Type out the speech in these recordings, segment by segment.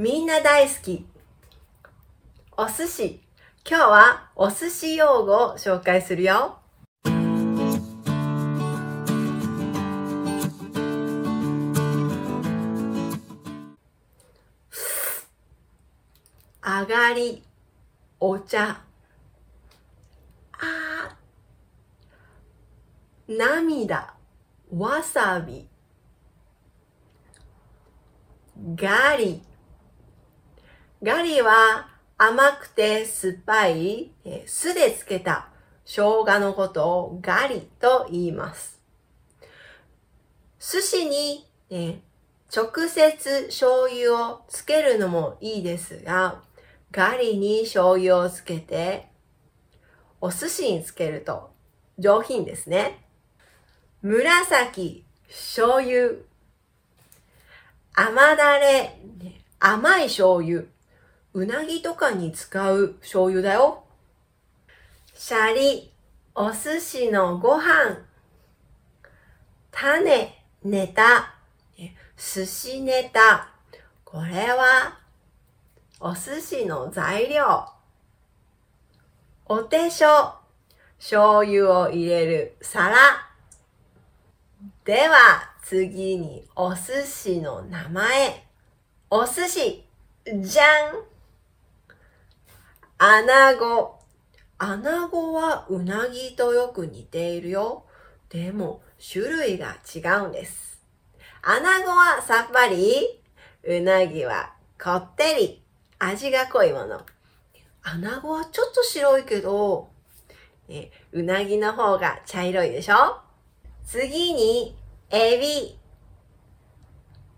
みんな大好き。お寿司。今日はお寿司用語を紹介するよ。上がり、お茶。あ涙、わさび。ガリ。ガリは甘くて酸っぱい酢で漬けた生姜のことをガリと言います。寿司に、ね、直接醤油をつけるのもいいですが、ガリに醤油をつけて、お寿司につけると上品ですね。紫、醤油。甘だれ、甘い醤油。うなぎとかに使う醤油だよ。シャリ、お寿司のご飯。種、ネタ、寿司ネタ。これは、お寿司の材料。お手所、醤油を入れる皿。では、次にお寿司の名前。お寿司、じゃんアナゴ。アナゴはうなぎとよく似ているよ。でも種類が違うんです。アナゴはさっぱり、うなぎはこってり、味が濃いもの。アナゴはちょっと白いけど、えうなぎの方が茶色いでしょ次に、エビ、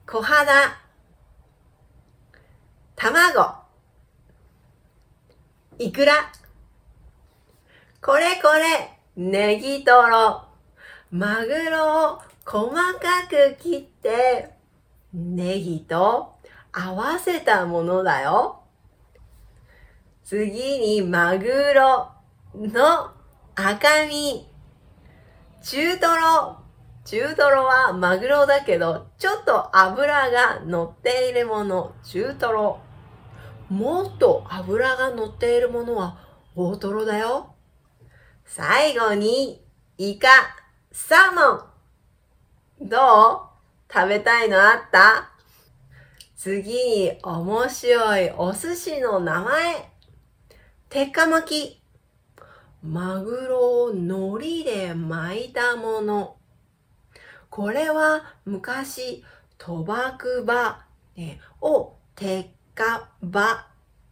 小肌、卵、いくら？これこれ、ネギトロ。マグロを細かく切って、ネギと合わせたものだよ。次にマグロの赤身。中トロ。中トロはマグロだけど、ちょっと油が乗っているもの、中トロ。もっと脂が乗っているものは大トロだよ。最後に、イカ、サーモン。どう？食べたいのあった？次に面白いお寿司の名前。鉄火巻き。マグロを海苔で巻いたもの。これは昔、賭博場を鉄火場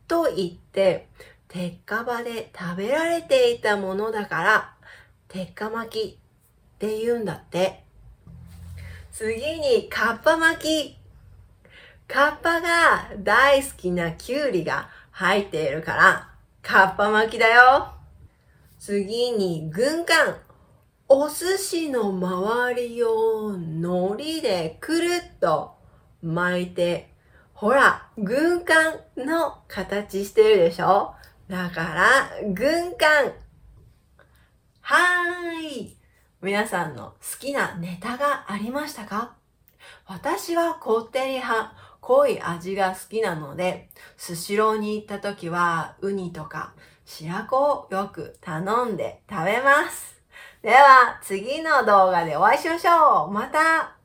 と言って、鉄火場で食べられていたものだから、鉄火巻きって言うんだって。次に、カッパ巻き。カッパが大好きなキュウリが入っているから、カッパ巻きだよ。次に、軍艦。お寿司の周りを海苔でくるっと巻いてほら、軍艦の形してるでしょ？だから、軍艦。はーい。皆さんの好きなネタがありましたか？私はこってり派、濃い味が好きなので、スシローに行った時は、ウニとか白子をよく頼んで食べます。では、次の動画でお会いしましょう。また